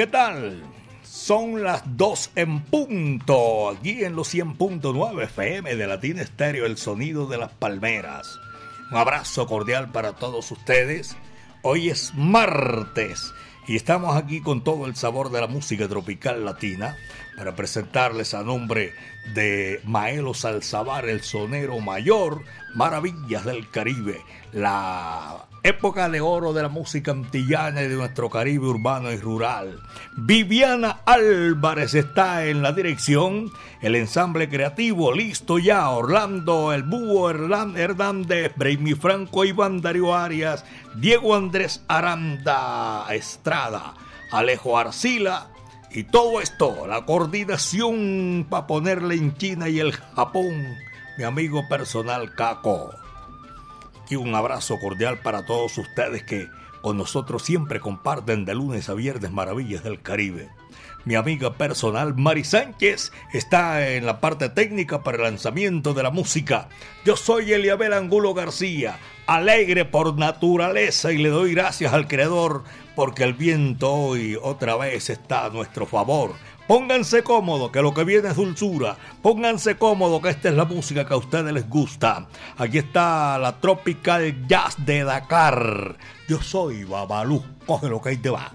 ¿Qué tal? Son las 2 en punto, aquí en los 100.9 FM de Latina Estéreo, el sonido de las palmeras. Un abrazo cordial para todos ustedes. Hoy es martes y estamos aquí con todo el sabor de la música tropical latina para presentarles a nombre de Maelo Salzabar, el sonero mayor, Maravillas del Caribe, la época de oro de la música antillana y de nuestro Caribe urbano y rural. Viviana Álvarez está en la dirección, el ensamble creativo listo ya, Orlando, el Búho Hernández, Braimi Franco, Iván Darío Arias, Diego Andrés Aranda Estrada, Alejo Arcila, y todo esto, la coordinación para ponerle en China y el Japón, mi amigo personal Caco. Y un abrazo cordial para todos ustedes que con nosotros siempre comparten de lunes a viernes maravillas del Caribe. Mi amiga personal Mari Sánchez está en la parte técnica para el lanzamiento de la música. Yo soy Eliabel Angulo García, alegre por naturaleza y le doy gracias al Creador porque el viento hoy otra vez está a nuestro favor. Pónganse cómodo, que lo que viene es dulzura. Pónganse cómodo, que esta es la música que a ustedes les gusta. Aquí está la Tropical Jazz de Dakar. Yo soy Babalú. Coge lo que ahí te va.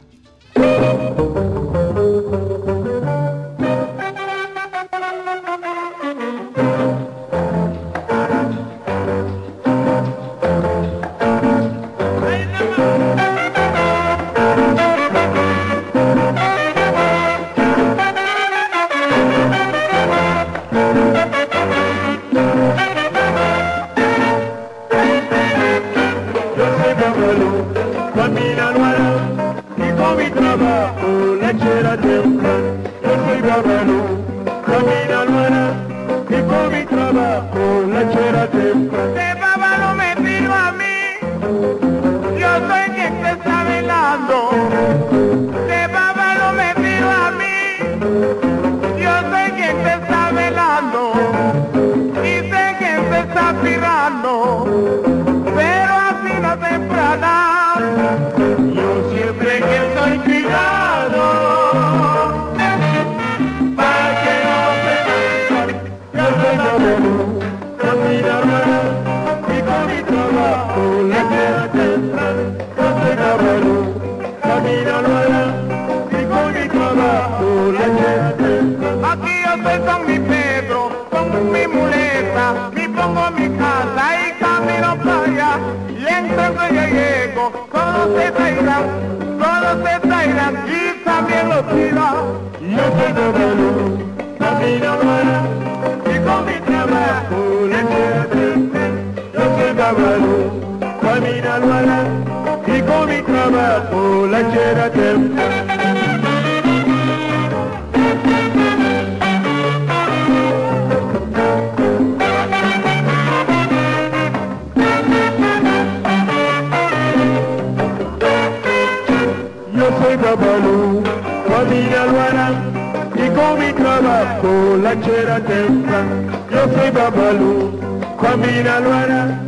piacerebbe babalú, familia Luana, y con mi trabajo la chera tembla. Io soy Babalu, famiglia Luana,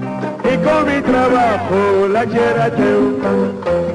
e come mi trabajo la chera tembla.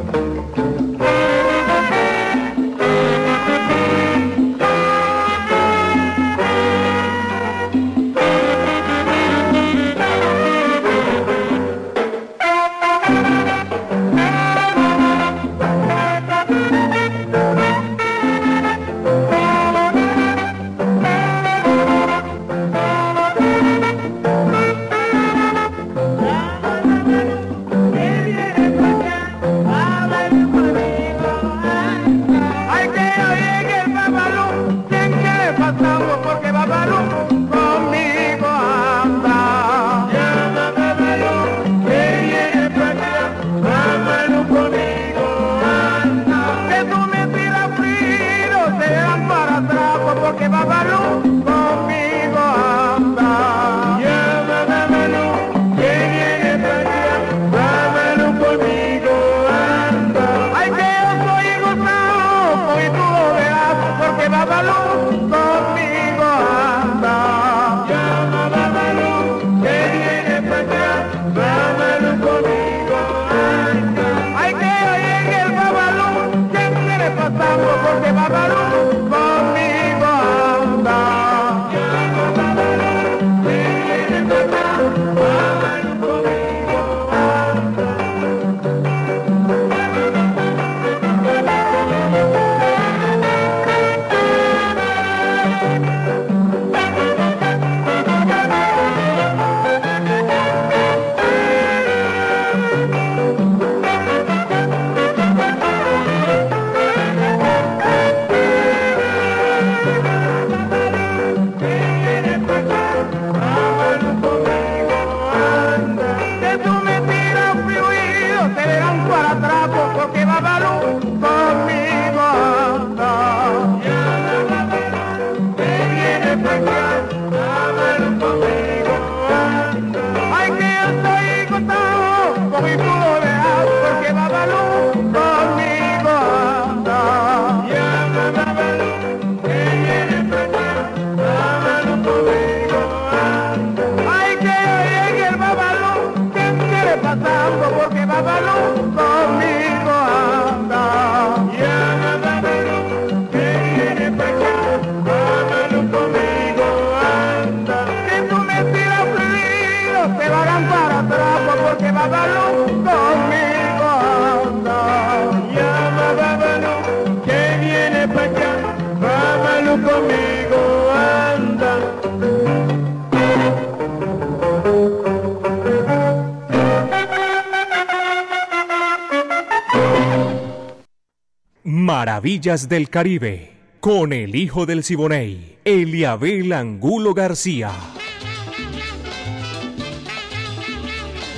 Maravillas del Caribe, con el hijo del Siboney, Eliabel Angulo García.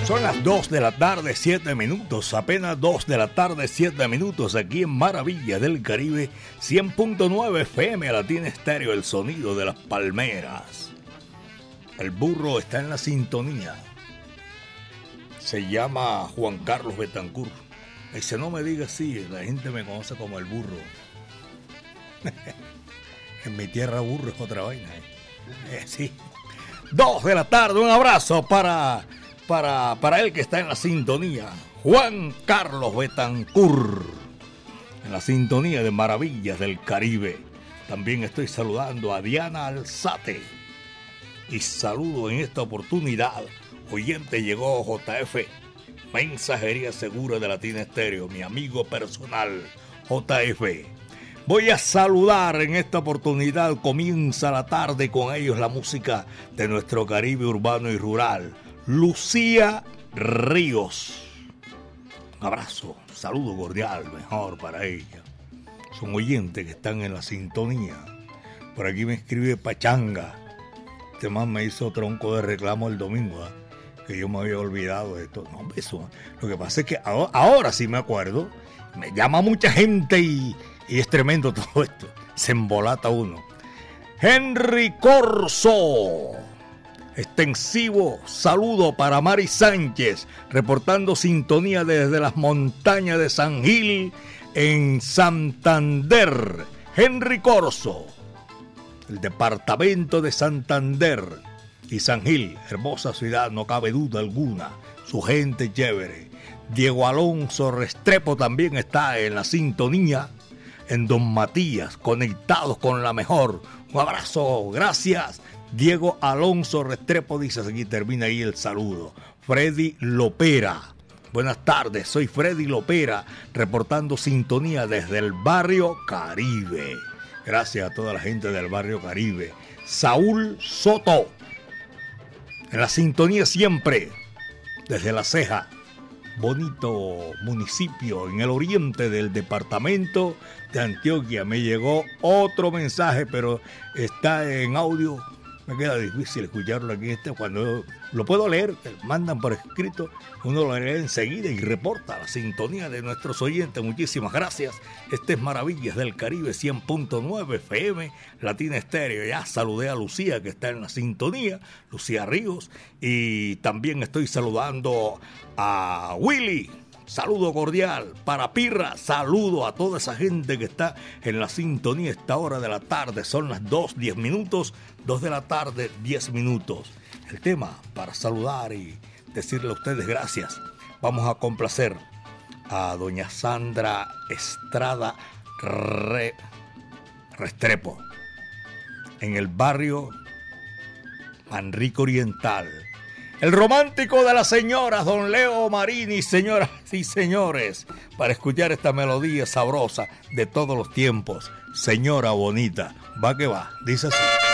Son las 2 de la tarde, 7 minutos, apenas 2 de la tarde, 7 minutos, aquí en Maravilla del Caribe, 100.9 FM Latina Estéreo, el sonido de las palmeras. El burro está en la sintonía. Se llama Juan Carlos Betancourt. Dice, no me diga así, la gente me conoce como el burro. en mi tierra burro es otra vaina. ¿eh? Eh, sí. 2 de la tarde, un abrazo para para, para él que está en la sintonía, Juan Carlos Betancur, en la sintonía de Maravillas del Caribe. También estoy saludando a Diana Alzate. Y saludo en esta oportunidad, oyente llegó JF, Mensajería Segura de Latina Estéreo, mi amigo personal, JF. Voy a saludar en esta oportunidad, comienza la tarde con ellos la música de nuestro Caribe urbano y rural Lucía Ríos. Un abrazo, saludo cordial, mejor para ella. Son oyentes que están en la sintonía. Por aquí me escribe Pachanga. Este más me hizo tronco de reclamo el domingo, ¿eh? Que yo me había olvidado de esto. No, eso. Lo que pasa es que ahora, sí me acuerdo. Me llama mucha gente y, y es tremendo todo esto. Se embolata uno. Henry Corso Extensivo saludo para Mari Sánchez, reportando sintonía desde las montañas de San Gil en Santander. Henry Corso, el departamento de Santander y San Gil, hermosa ciudad, no cabe duda alguna. Su gente chévere. Diego Alonso Restrepo también está en la sintonía en Don Matías, conectados con la mejor. Un abrazo, gracias. Diego Alonso Restrepo dice, aquí termina ahí el saludo. Freddy Lopera. Buenas tardes, soy Freddy Lopera, reportando sintonía desde el barrio Caribe. Gracias a toda la gente del barrio Caribe. Saúl Soto, en la sintonía siempre, desde La Ceja, bonito municipio en el oriente del departamento de Antioquia. Me llegó otro mensaje, pero está en audio me queda difícil escucharlo aquí este cuando lo puedo leer, mandan por escrito, uno lo lee enseguida y reporta la sintonía de nuestros oyentes. Muchísimas gracias. Este es Maravillas del Caribe 100.9 FM Latina Estéreo. Ya saludé a Lucía que está en la sintonía, Lucía Ríos, y también estoy saludando a Willy Saludo cordial para Pirra, saludo a toda esa gente que está en la sintonía esta hora de la tarde. Son las 2, 10 minutos, 2 de la tarde, 10 minutos. El tema para saludar y decirle a ustedes gracias. Vamos a complacer a doña Sandra Estrada Restrepo en el barrio Manrique Oriental el romántico de las señoras, don Leo Marini, señoras y señores, para escuchar esta melodía sabrosa de todos los tiempos. Señora bonita, va que va, dice así.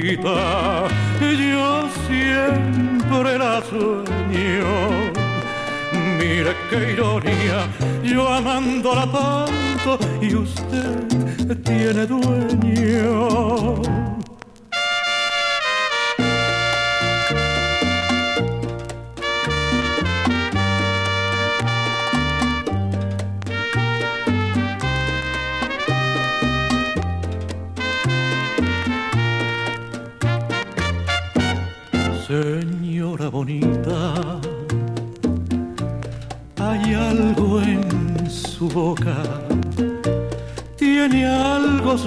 yo siempre la sueño. Mire qué ironía, yo amándola tanto y usted tiene dueño.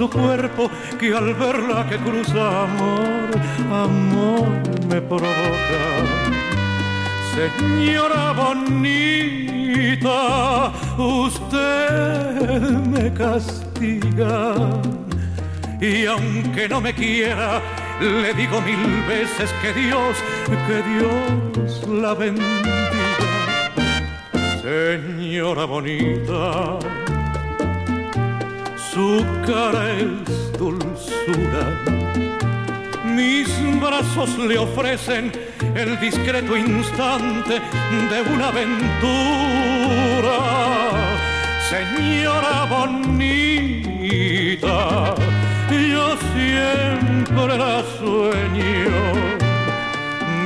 Su cuerpo que al verla que cruza amor, amor me provoca. Señora bonita, usted me castiga y aunque no me quiera, le digo mil veces que Dios, que Dios la bendiga. Señora bonita, su cara es dulzura. Mis brazos le ofrecen el discreto instante de una aventura. Señora bonita, yo siempre la sueño.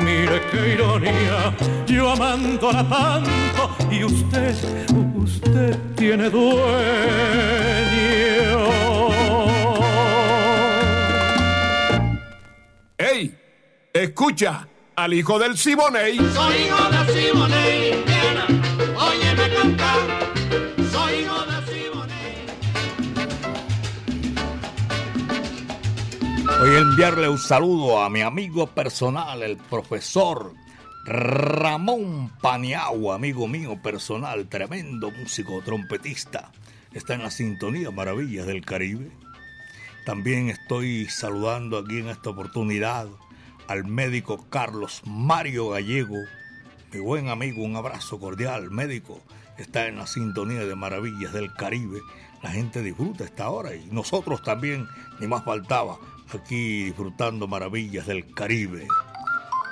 Mire qué ironía, yo amándola tanto y usted, usted tiene dueño. ¡Ey! Escucha al hijo del Siboney. Soy hijo de Simone, Indiana, óyeme cantar. Soy hijo de Simone. Voy a enviarle un saludo a mi amigo personal, el profesor Ramón Paniagua, amigo mío personal, tremendo músico, trompetista. Está en la sintonía Maravillas del Caribe. También estoy saludando aquí en esta oportunidad al médico Carlos Mario Gallego, mi buen amigo, un abrazo cordial, médico. Está en la sintonía de Maravillas del Caribe. La gente disfruta esta hora y nosotros también, ni más faltaba, aquí disfrutando Maravillas del Caribe.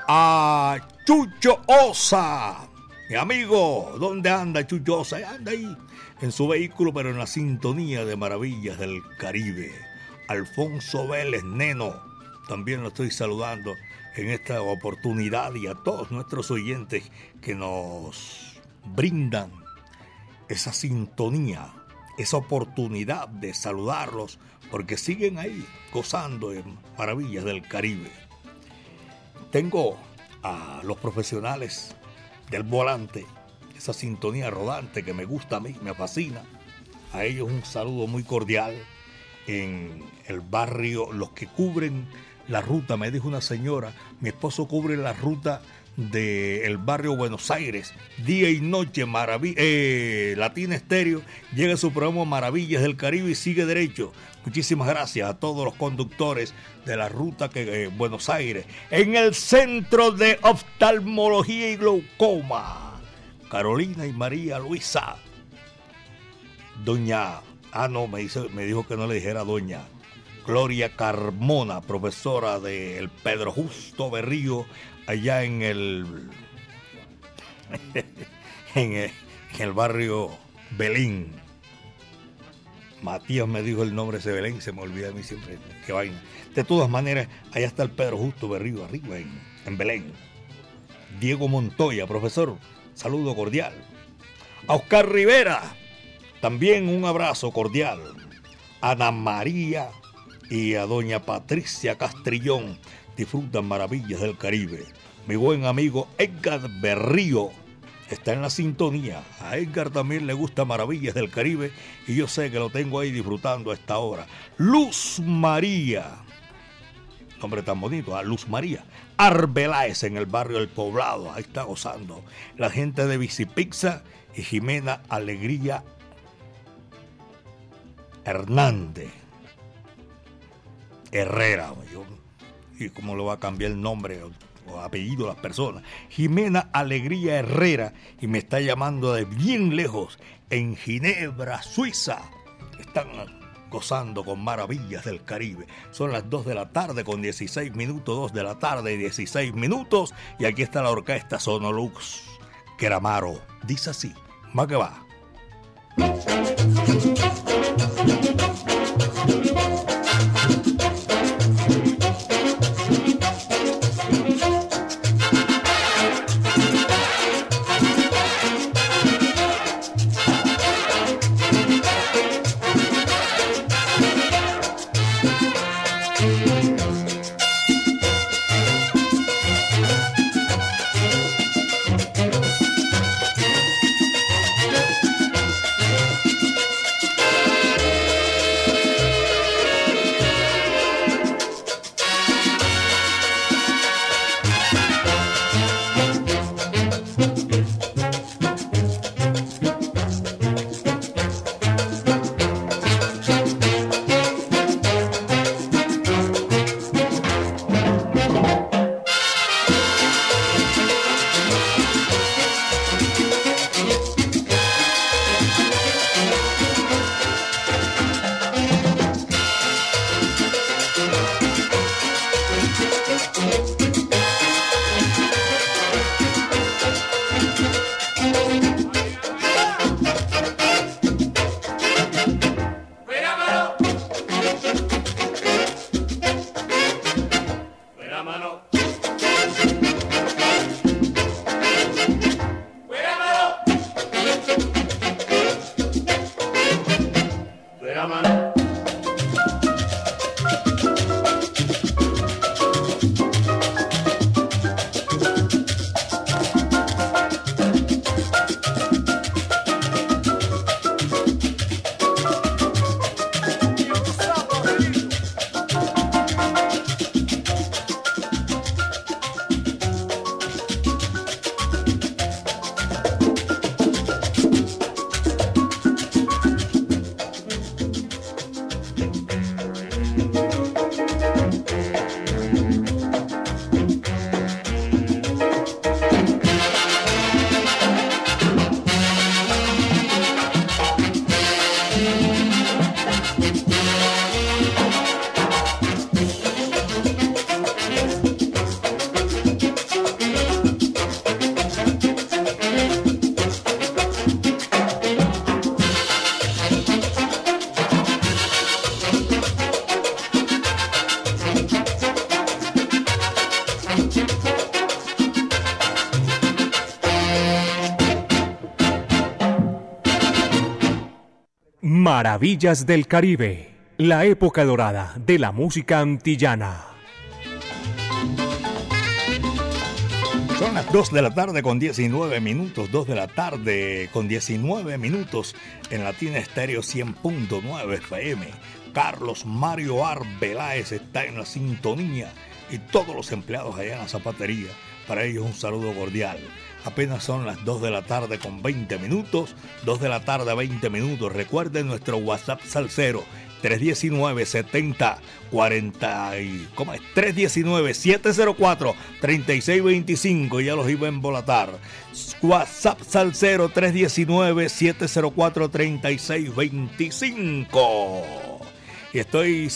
A Chucho Osa, mi amigo, ¿dónde anda Chucho Osa? Anda ahí en su vehículo, pero en la sintonía de Maravillas del Caribe. Alfonso Vélez Neno, también lo estoy saludando en esta oportunidad y a todos nuestros oyentes que nos brindan esa sintonía, esa oportunidad de saludarlos, porque siguen ahí gozando en Maravillas del Caribe. Tengo a los profesionales del volante, esa sintonía rodante que me gusta a mí, me fascina. A ellos un saludo muy cordial en el barrio, los que cubren la ruta, me dijo una señora, mi esposo cubre la ruta del barrio Buenos Aires, día y noche, eh, Latina Estéreo, llega su programa Maravillas del Caribe y sigue derecho. Muchísimas gracias a todos los conductores de la ruta que eh, Buenos Aires, en el Centro de Oftalmología y Glaucoma, Carolina y María Luisa, doña, ah no, me, me dijo que no le dijera doña, Gloria Carmona, profesora del Pedro Justo Berrío, allá en el, en el, en el barrio Belín. Matías me dijo el nombre de ese Belén, se me olvida a mí siempre, qué vaina. De todas maneras, allá está el Pedro Justo Berrío, arriba en, en Belén. Diego Montoya, profesor, saludo cordial. A Oscar Rivera, también un abrazo cordial. Ana María y a doña Patricia Castrillón disfrutan maravillas del Caribe. Mi buen amigo Edgar Berrío está en la sintonía. A Edgar también le gusta maravillas del Caribe y yo sé que lo tengo ahí disfrutando a esta hora. Luz María. Nombre tan bonito, a Luz María. Arbeláez en el barrio del Poblado. Ahí está gozando. La gente de Bicipizza y Jimena Alegría Hernández. Herrera. Yo, y cómo le va a cambiar el nombre. o apellido de las personas. Jimena Alegría Herrera y me está llamando de bien lejos, en Ginebra, Suiza. Están gozando con maravillas del Caribe. Son las 2 de la tarde con 16 minutos, 2 de la tarde y 16 minutos. Y aquí está la orquesta Sonolux. Queramaro. Dice así. Más que va. Maravillas del Caribe, la época dorada de la música antillana. Son las 2 de la tarde con 19 minutos, 2 de la tarde con 19 minutos en Latina Estéreo 100.9 FM. Carlos Mario Arbeláez está en la sintonía y todos los empleados allá en la zapatería. Para ellos un saludo cordial. Apenas son las 2 de la tarde con 20 minutos, 2 de la tarde 20 minutos. Recuerden nuestro WhatsApp salsero 319 70 40 y ¿cómo es? 319 704 3625 ya los iba a embolatar. WhatsApp Salcero 319 704 3625. Y estoy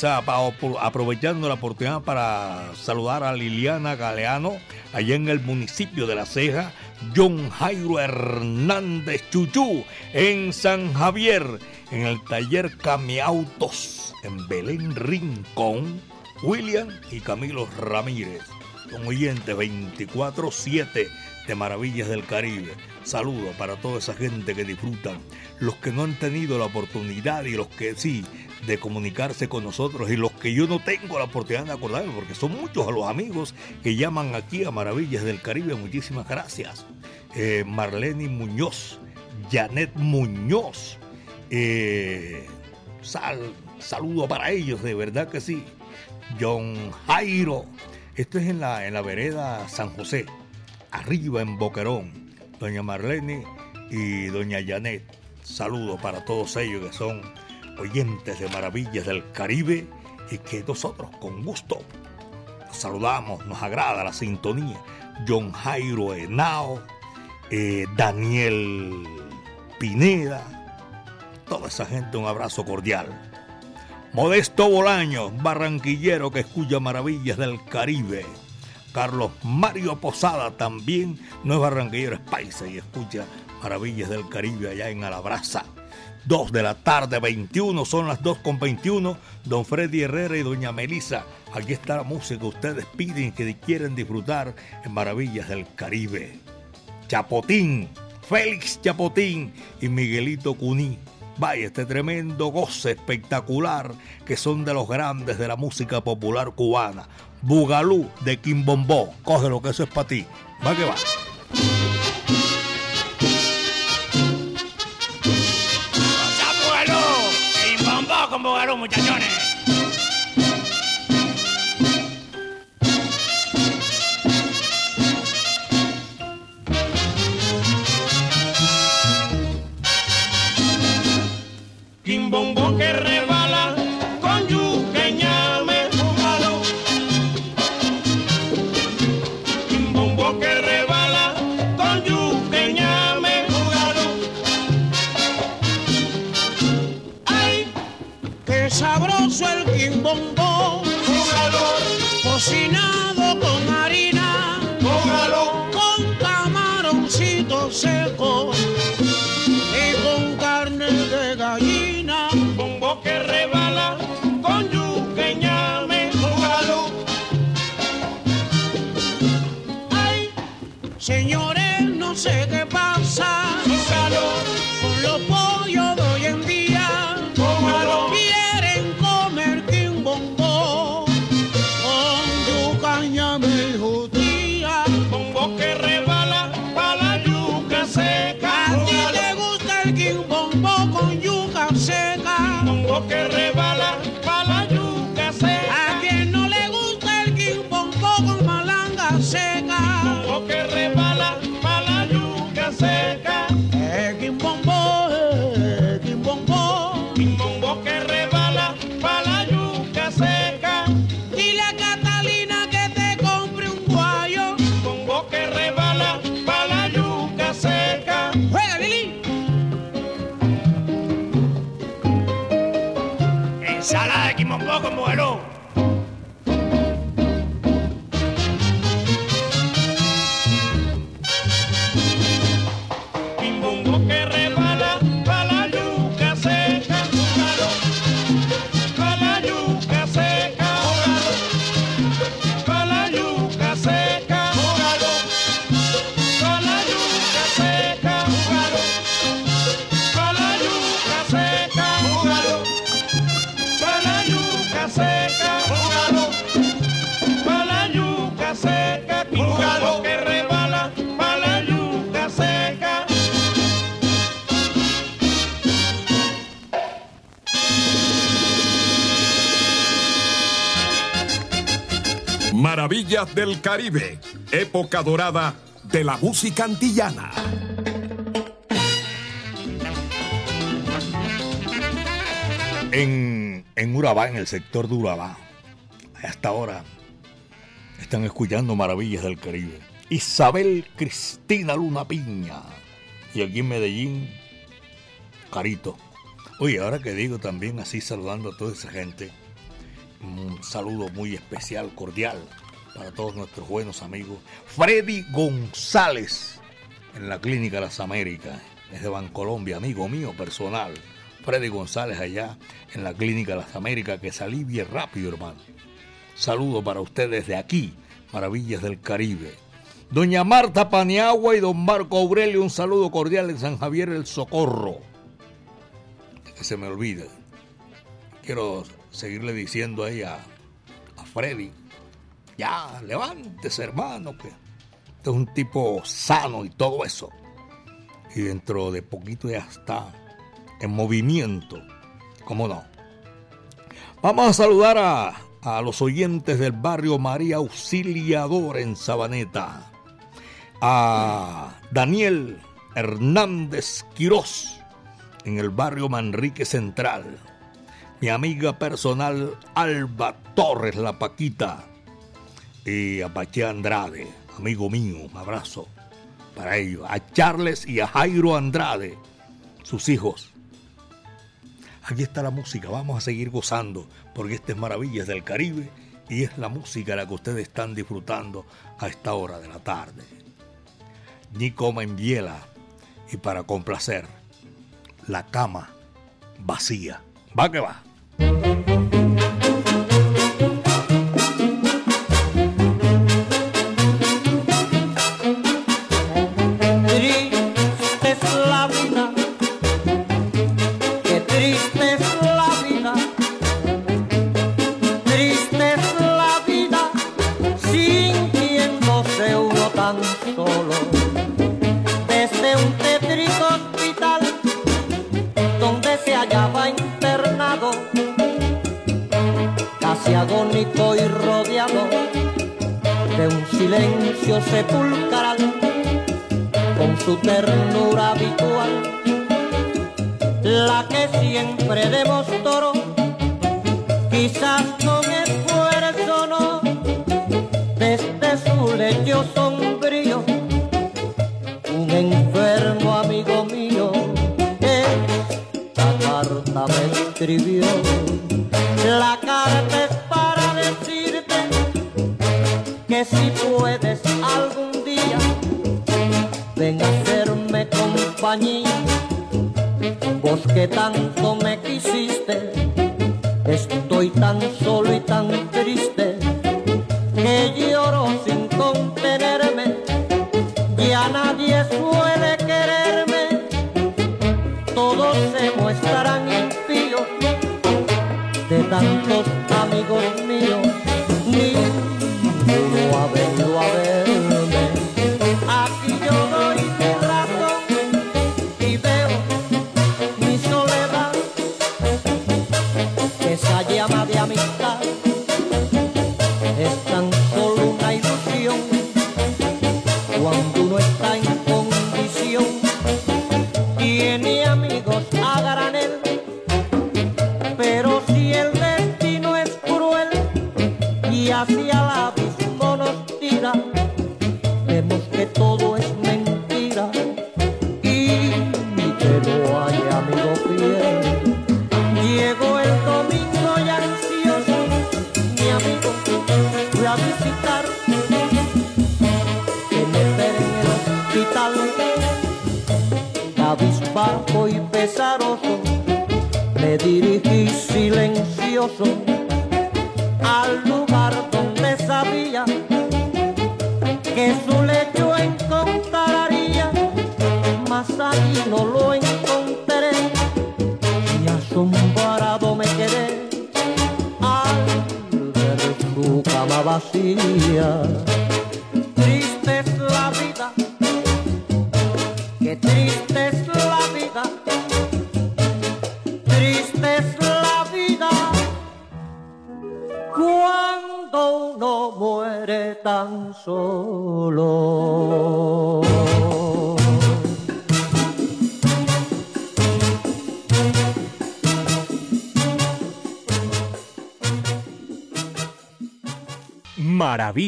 aprovechando la oportunidad para saludar a Liliana Galeano, allá en el municipio de La Ceja, John Jairo Hernández Chuchú, en San Javier, en el taller Camiautos, en Belén Rincón, William y Camilo Ramírez. Son oyentes 24-7 de Maravillas del Caribe. Saludo para toda esa gente que disfrutan, los que no han tenido la oportunidad y los que sí, de comunicarse con nosotros y los que yo no tengo la oportunidad de acordarme, porque son muchos los amigos que llaman aquí a Maravillas del Caribe. Muchísimas gracias. Eh, Marlene Muñoz, Janet Muñoz, eh, sal, saludo para ellos, de verdad que sí. John Jairo, esto es en la, en la vereda San José, arriba en Boquerón. Doña Marlene y doña Janet, saludo para todos ellos que son oyentes de maravillas del Caribe y que nosotros con gusto saludamos, nos agrada la sintonía. John Jairo Henao, eh, Daniel Pineda, toda esa gente un abrazo cordial. Modesto Bolaño, barranquillero que escucha maravillas del Caribe. Carlos Mario Posada también no es barranquillero, es y escucha maravillas del Caribe allá en Alabraza. 2 de la tarde, 21, son las 2 con 21. Don Freddy Herrera y Doña Melisa, aquí está la música que ustedes piden que quieren disfrutar en Maravillas del Caribe. Chapotín, Félix Chapotín y Miguelito Cuní. Vaya, este tremendo goce espectacular que son de los grandes de la música popular cubana. Bugalú de Quimbombó. Coge lo que eso es para ti. Va que va. ¡Bugalú! ¡Y bombó con Bugalú, muchachones! Maravillas del Caribe, época dorada de la música antillana. En, en Urabá, en el sector de Urabá, hasta ahora están escuchando Maravillas del Caribe. Isabel Cristina Luna Piña. Y aquí en Medellín, Carito. Oye, ahora que digo también así saludando a toda esa gente, un saludo muy especial, cordial para todos nuestros buenos amigos. Freddy González en la Clínica Las Américas, desde Bancolombia, amigo mío personal. Freddy González allá en la Clínica Las Américas, que se alivie rápido, hermano. Saludo para ustedes de aquí, Maravillas del Caribe. Doña Marta Paniagua y don Marco Aurelio, un saludo cordial en San Javier el Socorro. Que se me olvide. Quiero seguirle diciendo ahí a, a Freddy, ya, levántese hermano, que este es un tipo sano y todo eso. Y dentro de poquito ya está en movimiento. ¿Cómo no? Vamos a saludar a, a los oyentes del barrio María Auxiliador en Sabaneta. A Daniel Hernández Quirós en el barrio Manrique Central. Mi amiga personal Alba Torres La Paquita y a Pache Andrade, amigo mío, un abrazo para ellos, a Charles y a Jairo Andrade, sus hijos. Aquí está la música, vamos a seguir gozando, porque esta es Maravillas del Caribe y es la música la que ustedes están disfrutando a esta hora de la tarde. Nico Biela y para complacer, la cama vacía. Va que va.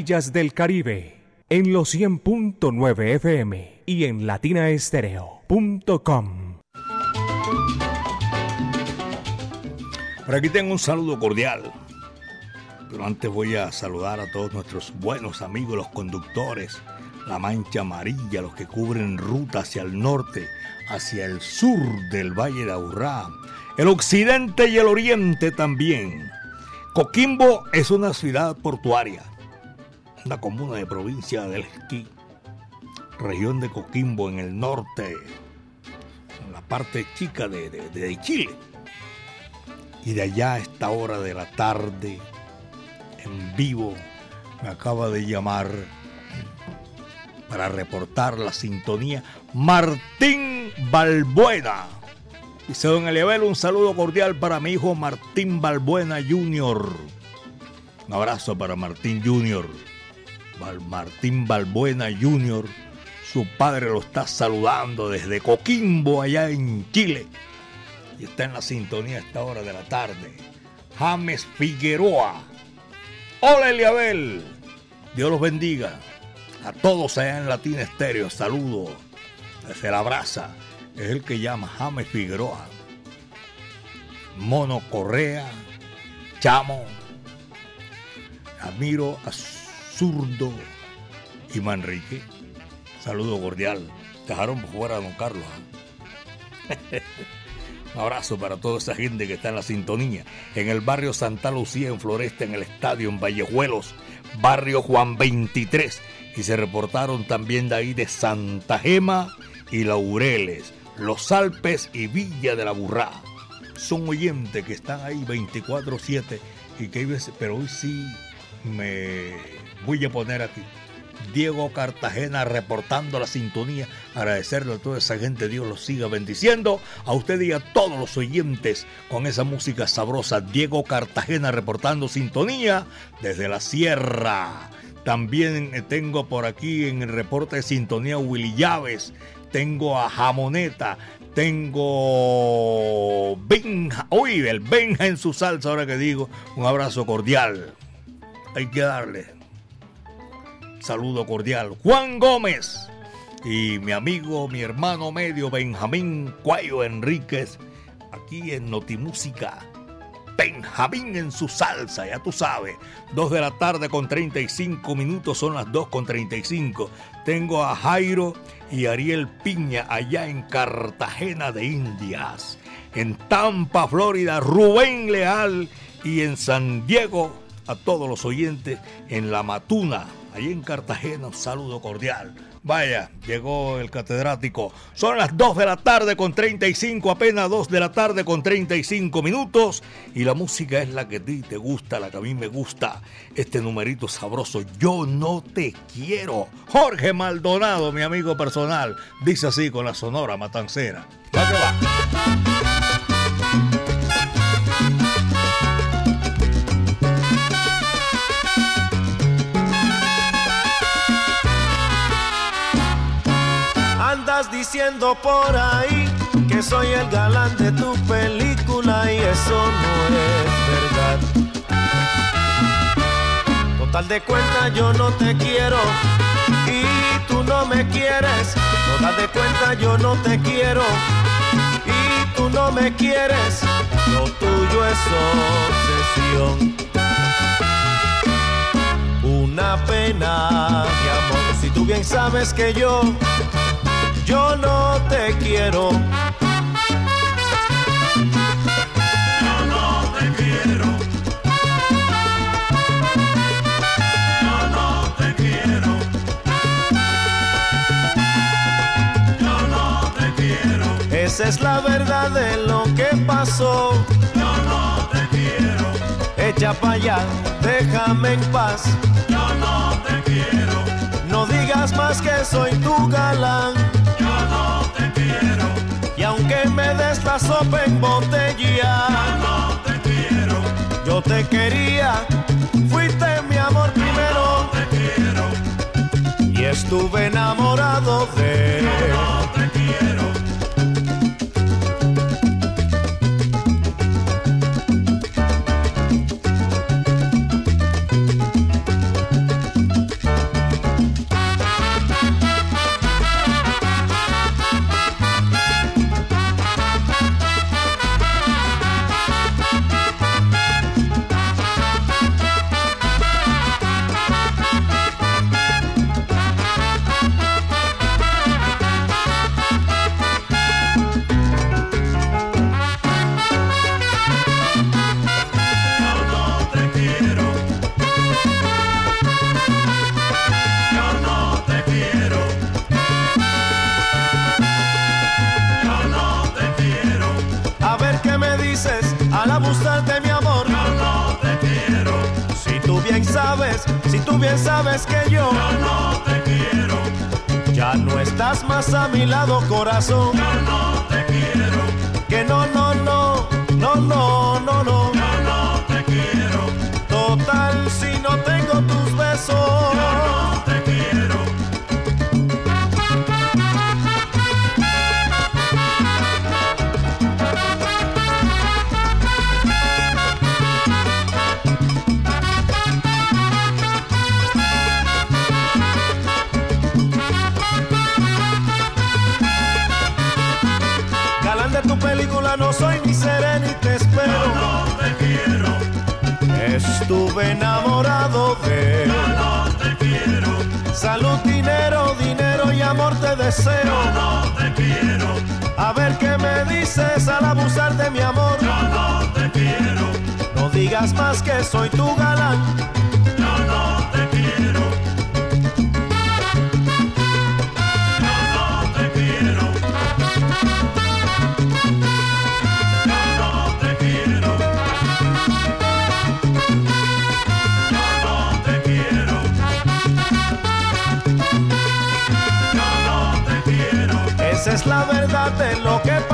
Del Caribe en los 100.9 FM y en latinaestereo.com. Por aquí tengo un saludo cordial. Pero antes voy a saludar a todos nuestros buenos amigos, los conductores, la mancha amarilla, los que cubren ruta hacia el norte, hacia el sur del Valle de Aburrá, el occidente y el oriente también. Coquimbo es una ciudad portuaria, una comuna de provincia del Esquí, región de Coquimbo en el norte, en la parte chica de, de- Chile. Y de allá a esta hora de la tarde, en vivo, me acaba de llamar para reportar la sintonía Martín Balbuena. Dice don Eliabel, un saludo cordial para mi hijo Martín Balbuena Jr. Un abrazo para Martín Jr. Martín Balbuena Jr. Su padre lo está saludando desde Coquimbo, allá en Chile. Y está en la sintonía a esta hora de la tarde. James Figueroa. Hola Eliabel. Dios los bendiga. A todos allá en Latina Estéreo, saludo. Se la abraza. Es el que llama James Figueroa. Mono Correa. Chamo. Admiro a Zurdo y Manrique. Saludo cordial. Dejaron fuera a don Carlos. ¿eh? Un abrazo para toda esa gente que está en la sintonía. En el barrio Santa Lucía, en Floresta, en el estadio, en Vallejuelos, barrio Juan 23. Y se reportaron también de ahí de Santa Gema y Laureles, Los Alpes y Villa de la Burrá. Son oyentes que están ahí 24-7 y que hay pero hoy sí me voy a poner aquí. Diego Cartagena reportando la sintonía. Agradecerle a toda esa gente. Dios los siga bendiciendo. A usted y a todos los oyentes con esa música sabrosa. Diego Cartagena reportando sintonía desde la sierra. También eh, tengo por aquí en el reporte de sintonía Willy Llaves. Tengo a Jamoneta. Tengo Benja. Uy, el Benja en su salsa. Ahora que digo, un abrazo cordial. Hay que darle saludo cordial. Juan Gómez y mi amigo, mi hermano medio Benjamín Cuayo Enríquez, aquí en Notimúsica. Benjamín en su salsa, ya tú sabes. Dos de la tarde con 35 minutos, son las 2 con 35. Tengo a Jairo y Ariel Piña allá en Cartagena de Indias. En Tampa, Florida, Rubén Leal y en San Diego a todos los oyentes en La Matuna, allí en Cartagena, un saludo cordial. Vaya, llegó el catedrático. Son las 2 de la tarde con 35, apenas 2 de la tarde con 35 minutos. Y la música es la que a ti te gusta, la que a mí me gusta. Este numerito sabroso, Yo no te quiero. Jorge Maldonado, mi amigo personal, dice así con la sonora matancera. Va que va. Diciendo por ahí que soy el galán de tu película y eso no es verdad. Total de cuenta yo no te quiero y tú no me quieres. Total de cuenta yo no te quiero y tú no me quieres. Lo tuyo es obsesión. Una pena, mi amor, si tú bien sabes que yo yo no te quiero. Yo no te quiero. Yo no te quiero. Yo no te quiero. Esa es la verdad de lo que pasó. Yo no te quiero. Echa pa' allá, déjame en paz. Yo no te quiero. No digas más que soy tu galán. Sopa en botella, Yo no te quiero. yo te quería. Fuiste mi amor primero. Te quiero. Y estuve enamorado de él. Si tú bien sabes que yo Yo no te quiero. ya no estás más a mi lado, corazón. Yo no te quiero. Que no, no, no, no, no, no, no. Yo no te quiero. Total, si no tengo tus besos. No Estuve enamorado de él. Yo no te quiero, Salud, dinero, dinero y amor te deseo. yo no te quiero, A ver qué me dices al abusar de mi amor. yo no te quiero, No digas más que soy tu galán.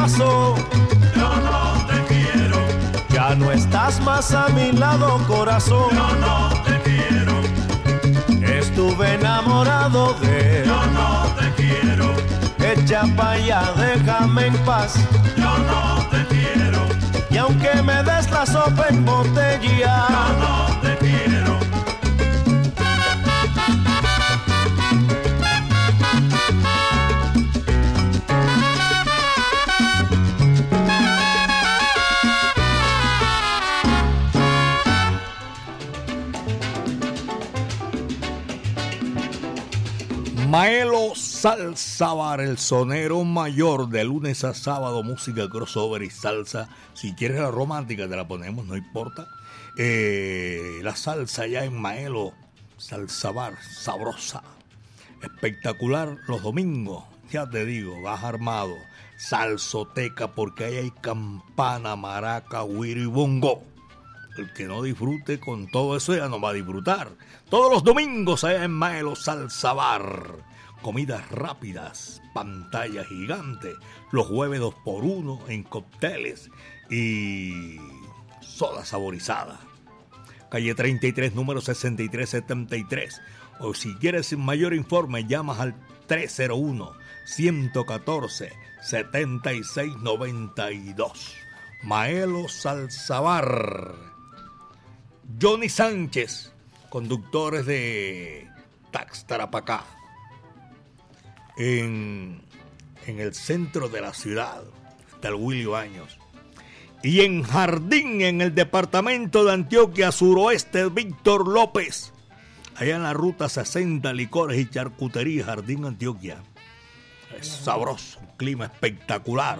Yo no te quiero. Ya no estás más a mi lado, corazón. Yo no te quiero. Estuve enamorado de él. Yo no te quiero. Echa pa' allá, déjame en paz. Yo no te quiero. Y aunque me des la sopa en botella, Yo no Maelo Salsabar, el sonero mayor, de lunes a sábado, música crossover y salsa. Si quieres la romántica, te la ponemos, no importa. Eh, la salsa ya en Maelo Salsabar, sabrosa. Espectacular los domingos, ya te digo, vas armado. Salsoteca, porque ahí hay campana, maraca, güiro y bongo. El que no disfrute con todo eso ya no va a disfrutar. Todos los domingos allá en Maelo Salsabar. Comidas rápidas, pantalla gigante. Los jueves dos por uno en cócteles y soda saborizada. Calle 33, número 6373. O si quieres mayor informe, llamas al 301-114-7692. Maelo Salsabar. Johnny Sánchez, conductores de Tax Tarapacá, en, en el centro de la ciudad, está el Willy Baños. Y en Jardín, en el departamento de Antioquia suroeste, Víctor López, allá en la ruta 60, licores y charcutería, Jardín, Antioquia. Es sabroso, un clima espectacular.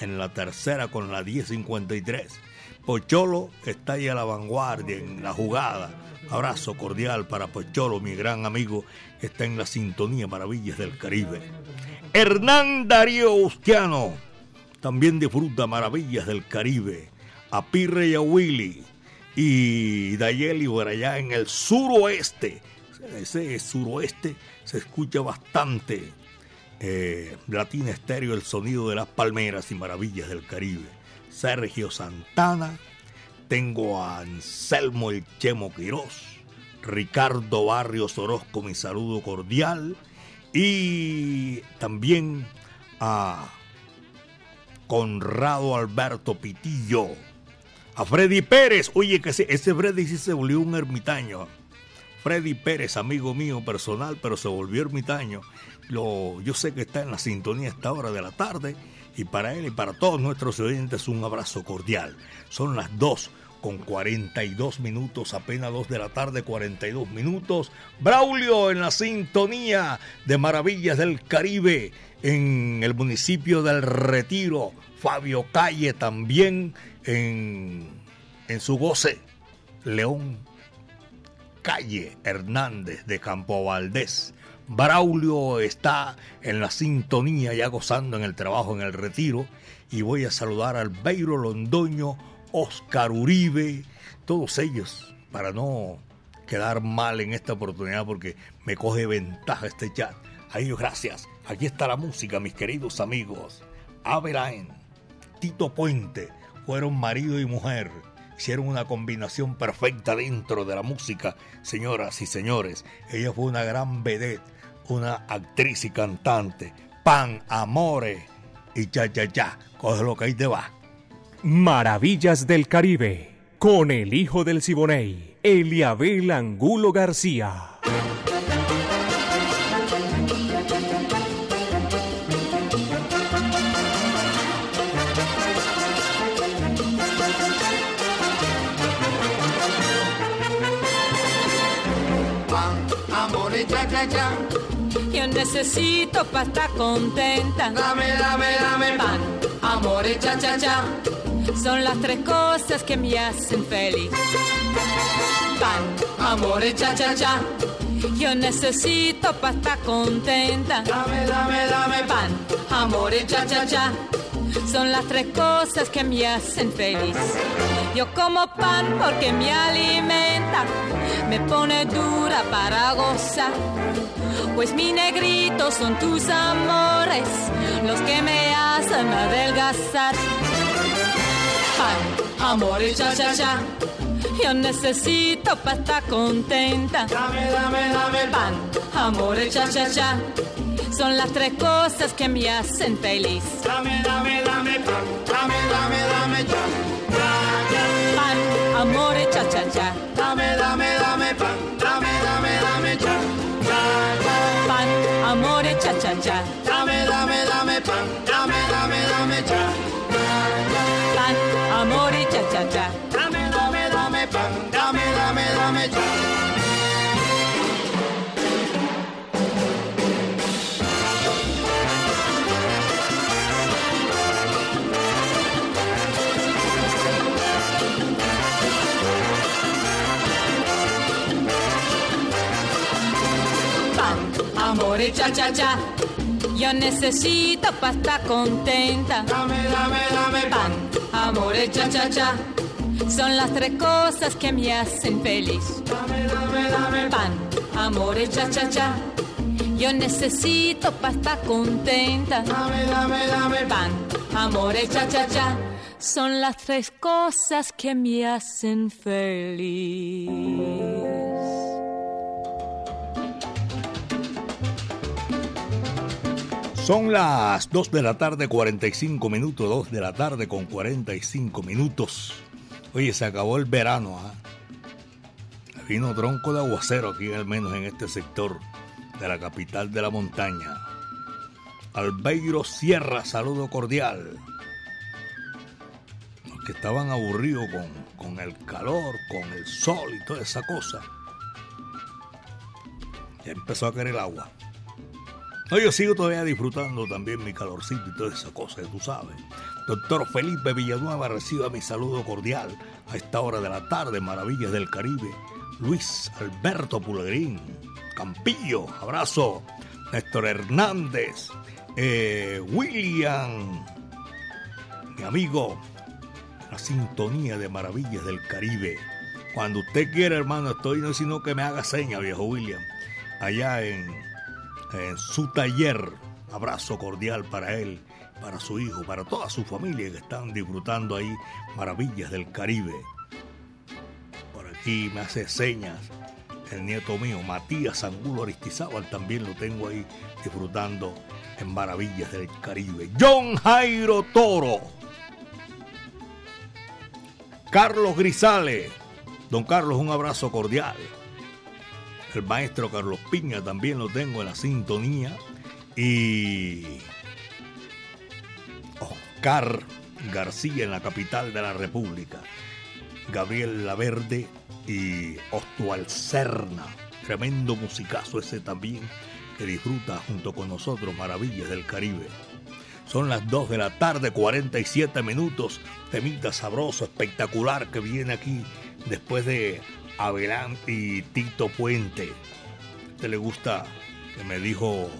En la tercera con la 1053. Pocholo está ahí a la vanguardia en la jugada. Abrazo cordial para Pocholo, mi gran amigo, que está en la sintonía Maravillas del Caribe. Hernán Darío Ustiano también disfruta Maravillas del Caribe. A Pirre y a Willy. Y Dayeli por allá en el suroeste. Ese suroeste se escucha bastante. Eh, Latina Estéreo, el sonido de las palmeras y Maravillas del Caribe. Sergio Santana, tengo a Anselmo el Chemo Quirós, Ricardo Barrios Orozco, mi saludo cordial, y también a Conrado Alberto Pitillo, a Freddy Pérez, oye que ese, ese Freddy sí se volvió un ermitaño. Freddy Pérez, amigo mío personal, pero se volvió ermitaño. Lo, yo sé que está en la sintonía a esta hora de la tarde y para él y para todos nuestros oyentes un abrazo cordial. Son las 2 con 42 minutos, apenas 2 de la tarde, 42 minutos. Braulio en la sintonía de Maravillas del Caribe en el municipio del Retiro. Fabio Calle también en, en su goce. León Calle Hernández de Campo Valdés. Braulio está en la sintonía, ya gozando en el trabajo en el retiro. Y voy a saludar al Beiro Londoño, Oscar Uribe, todos ellos, para no quedar mal en esta oportunidad, porque me coge ventaja este chat. A ellos gracias. Aquí está la música, mis queridos amigos. Abelain, Tito Puente, fueron marido y mujer. Hicieron una combinación perfecta dentro de la música, señoras y señores. Ella fue una gran vedette una actriz y cantante. Pan, amore y cha cha cha. Coge lo que ahí te va. Maravillas del Caribe, con el hijo del Siboney, Eliabel Angulo García. Necesito para estar contenta. Dame, dame, dame pan, amor y cha cha cha. Son las tres cosas que me hacen feliz. Pan, amor y cha cha cha. Yo necesito para estar contenta. Dame, dame, dame pan, amor y cha cha cha. Son las tres cosas que me hacen feliz. Yo como pan porque me alimenta, me pone dura para gozar. Pues mi negrito son tus amores, los que me hacen adelgazar. Pan, amor y cha cha cha. Yo necesito para estar contenta. Dame, dame, dame pan, amor y cha cha cha. Son las tres cosas que me hacen feliz. Dame, dame, dame pan, dame, dame, dame cha. Pan, amor y cha cha cha. Dame, dame, dame amor y cha cha cha. Yo necesito para estar contenta. Dame, dame, dame pan, amor y cha cha cha. Son las tres cosas que me hacen feliz. Dame, dame, dame pan, amor y cha cha cha. Yo necesito para estar contenta. Dame, dame, dame pan, amor y cha cha cha. Son las tres cosas que me hacen feliz. Son las 2 de la tarde, 45 minutos, 2 de la tarde con 45 minutos. Oye, se acabó el verano, ¿ah? Vino tronco de aguacero aquí, al menos en este sector de la capital de la montaña. Albeiro Sierra, saludo cordial. Los que estaban aburridos con, con el calor, con el sol y toda esa cosa. Ya empezó a caer el agua. No, yo sigo todavía disfrutando también mi calorcito y toda esa cosa, tú sabes. Doctor Felipe Villanueva reciba mi saludo cordial a esta hora de la tarde, Maravillas del Caribe. Luis Alberto Pulegrín, Campillo, abrazo. Néstor Hernández, eh, William, mi amigo, la sintonía de Maravillas del Caribe. Cuando usted quiera, hermano, estoy no sino que me haga seña, viejo William, allá en en su taller. Abrazo cordial para él, para su hijo, para toda su familia que están disfrutando ahí maravillas del Caribe. Por aquí me hace señas el nieto mío, Matías Angulo Aristizábal, también lo tengo ahí disfrutando en maravillas del Caribe. John Jairo Toro. Carlos Grisales. Don Carlos, un abrazo cordial. El maestro Carlos Piña también lo tengo en la sintonía. Y Oscar García en la capital de la República. Gabriel Laverde y Ostual Serna. Tremendo musicazo ese también que disfruta junto con nosotros Maravillas del Caribe. Son las 2 de la tarde, 47 minutos. Temita sabroso, espectacular que viene aquí después de Abelán y Tito Puente. ¿A usted le gusta que me dijo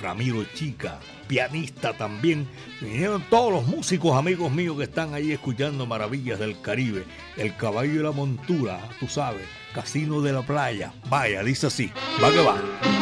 Ramiro Chica, pianista también? Vinieron todos los músicos amigos míos que están ahí escuchando Maravillas del Caribe. El caballo y la montura, tú sabes, Casino de la Playa. Vaya, dice así, va que va.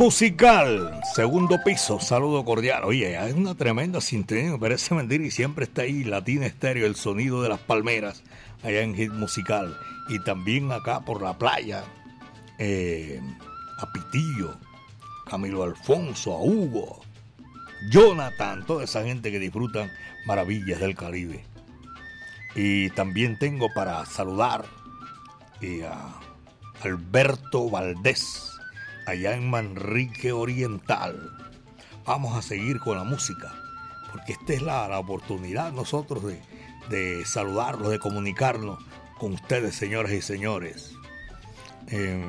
Musical, segundo piso, saludo cordial. Oye, hay una tremenda sintonía, me parece mentir, y siempre está ahí Latina Estéreo, el sonido de las palmeras, allá en Hit Musical. Y también acá por la playa, eh, a Pitillo, Camilo Alfonso, a Hugo, Jonathan, toda esa gente que disfrutan maravillas del Caribe. Y también tengo para saludar eh, a Alberto Valdés, allá en Manrique Oriental. Vamos a seguir con la música, porque esta es la, la oportunidad nosotros de, saludarlos, de comunicarnos con ustedes, señoras y señores. Eh,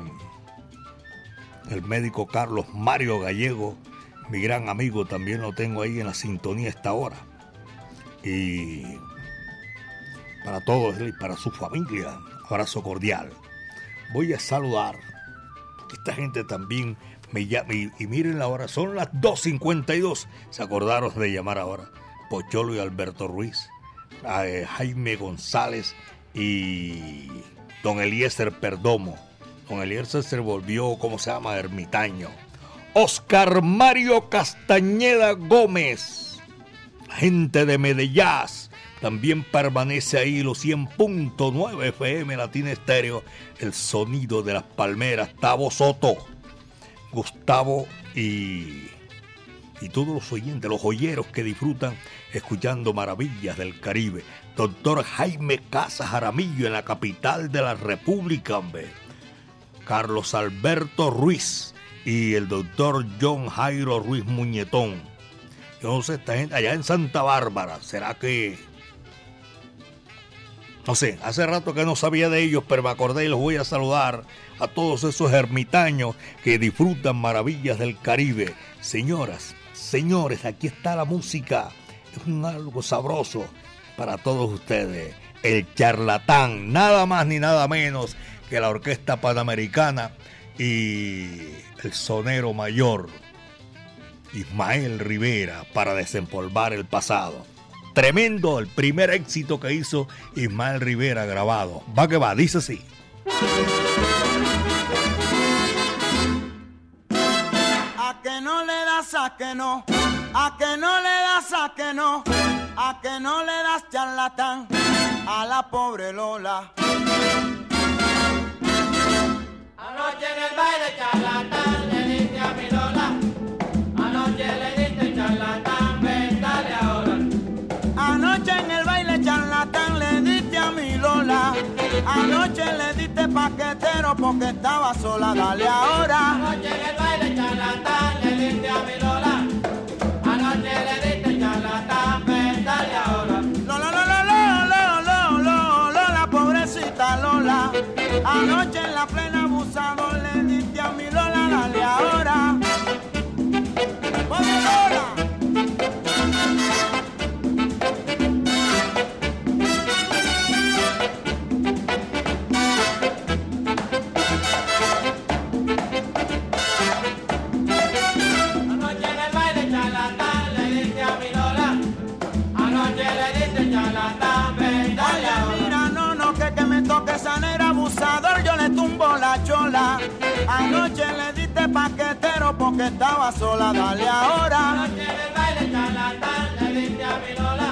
el médico Carlos Mario Gallego, mi gran amigo, también lo tengo ahí en la sintonía esta hora. Y para todos y para su familia, abrazo cordial. Voy a saludar esta gente también me llama. Y, miren la hora, son las 2.52. Se acordaron de llamar ahora. Pocholo y Alberto Ruiz, Jaime González y don Eliezer Perdomo. Don Eliezer se volvió, ¿cómo se llama? Ermitaño. Oscar Mario Castañeda Gómez, gente de Medellín. También permanece ahí los 100.9 FM Latina Estéreo, el sonido de las palmeras. Tavo Soto, Gustavo y, y todos los oyentes, los joyeros que disfrutan escuchando maravillas del Caribe. Doctor Jaime Casas Jaramillo en la capital de la República. Carlos Alberto Ruiz y el doctor John Jairo Ruiz Muñetón. Sé, esta gente allá en Santa Bárbara, ¿será que no sé, hace rato que no sabía de ellos, pero me acordé y los voy a saludar a todos esos ermitaños que disfrutan maravillas del Caribe. Señoras, señores, aquí está la música. Es un algo sabroso para todos ustedes. El charlatán, nada más ni nada menos que la Orquesta Panamericana y el sonero mayor Ismael Rivera para desempolvar el pasado. Tremendo el primer éxito que hizo Ismael Rivera grabado. Va que va, dice así. A que a que no, a que no le das, a que no, a que no le das charlatán a la pobre Lola. Anoche en el baile charlatán diste a mi Lola. Anoche le diste paquetero porque estaba sola, dale ahora. Anoche en el baile charlatán le diste a mi Lola. Anoche le diste charlatán, ven, dale ahora. Lola, Lola, Lola, Lola, Lola, Lola, pobrecita Lola. Anoche en la plena abusador estaba sola, dale ahora. Anoche en el baile charlatán le diste a mi Lola.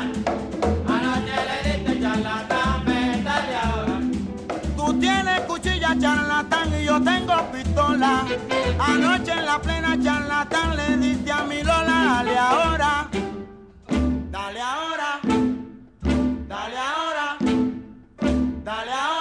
Anoche le diste charlatán, ven, dale ahora. Tú tienes cuchilla charlatán y yo tengo pistola. Anoche en la plena charlatán le diste a mi Lola, dale ahora. Dale ahora. Dale ahora. Dale ahora.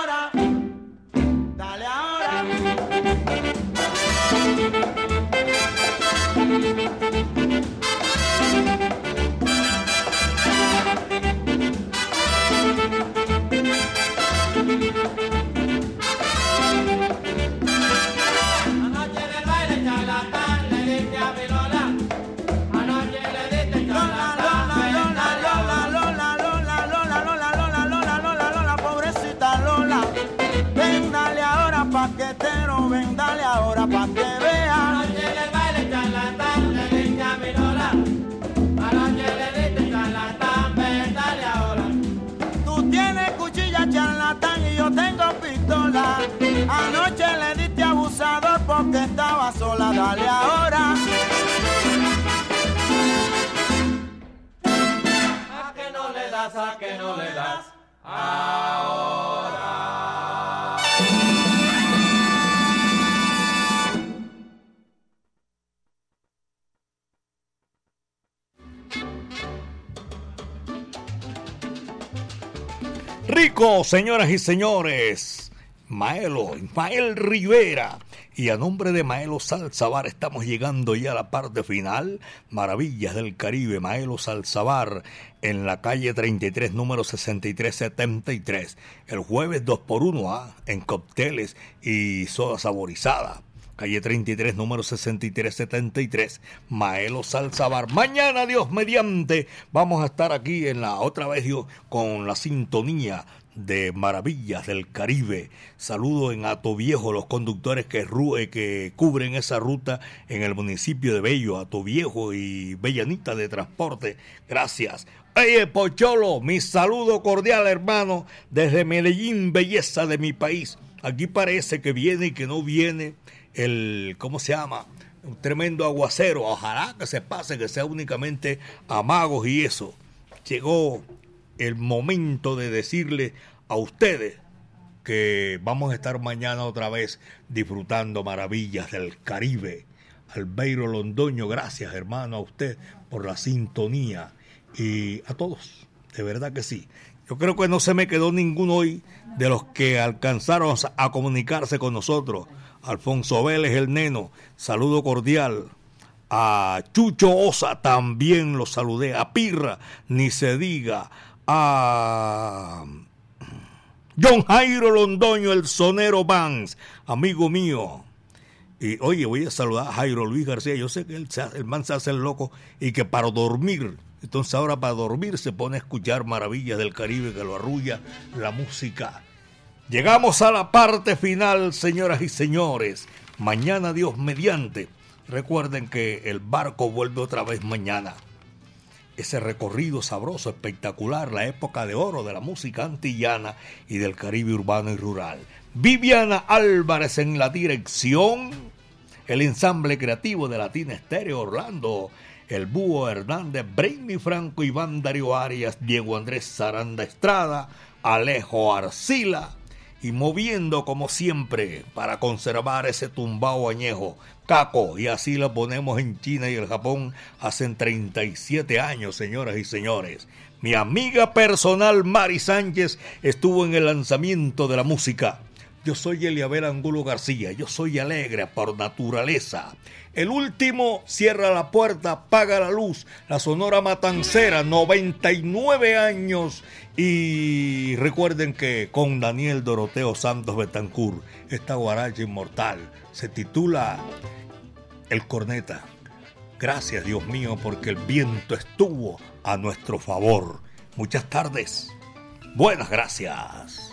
Señoras y señores. Maelo, Ismael Rivera. Y a nombre de Maelo Salzabar estamos llegando ya a la parte final. Maravillas del Caribe, Maelo Salzabar en la calle 33, número 6373. El jueves 2 por 1 ¿ah? en cócteles y soda saborizada. Calle 33, número 6373, Maelo Salzabar. Mañana, Dios mediante, vamos a estar aquí en la otra vez Dios, con la sintonía de Maravillas del Caribe. Saludo en Ato Viejo, los conductores que, eh, que cubren esa ruta en el municipio de Bello, Ato Viejo y Bellanita de Transporte. Gracias. Oye, Pocholo, mi saludo cordial, hermano, desde Medellín, belleza de mi país. Aquí parece que viene y que no viene el, ¿cómo se llama? Un tremendo aguacero. Ojalá que se pase, que sea únicamente amagos y eso. Llegó el momento de decirle a ustedes que vamos a estar mañana otra vez disfrutando maravillas del Caribe. Albeiro Londoño, gracias hermano a usted por la sintonía y a todos, de verdad que sí. Yo creo que no se me quedó ninguno hoy de los que alcanzaron a comunicarse con nosotros. Alfonso Vélez, el neno, saludo cordial. A Chucho Osa también lo saludé. A Pirra, ni se diga. A John Jairo Londoño, el sonero Vance, amigo mío. Y oye, voy a saludar a Jairo Luis García. Yo sé que el, el man se hace el loco y que para dormir, entonces ahora para dormir se pone a escuchar maravillas del Caribe que lo arrulla la música. Llegamos a la parte final, señoras y señores. Mañana Dios mediante. Recuerden que el barco vuelve otra vez mañana. Ese recorrido sabroso, espectacular, la época de oro de la música antillana y del Caribe urbano y rural. Viviana Álvarez en la dirección, el ensamble creativo de Latina Estéreo Orlando, el Búho Hernández, Brainy Franco, Iván Darío Arias, Diego Andrés Saranda Estrada, Alejo Arcila, y moviendo como siempre para conservar ese tumbao añejo, caco, y así lo ponemos en China y el Japón hace 37 años, señoras y señores. Mi amiga personal Mari Sánchez estuvo en el lanzamiento de la música. Yo soy Eliabel Angulo García, yo soy alegre por naturaleza. El último cierra la puerta, apaga la luz. La Sonora Matancera, 99 años. Y recuerden que con Daniel Doroteo Santos Betancur, esta guaracha inmortal se titula El Corneta. Gracias Dios mío porque el viento estuvo a nuestro favor. Muchas tardes. Buenas gracias.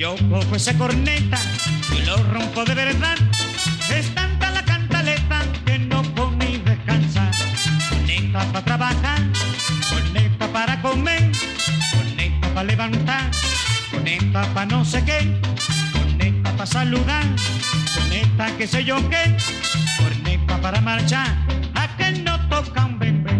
Yo cojo esa corneta y lo rompo de verdad, es tanta la cantaleta que no come y descansa. Corneta para trabajar, corneta para comer, corneta para levantar, corneta para no sé qué, corneta para saludar, corneta que sé yo qué, corneta para marchar, a que no toca un bebé.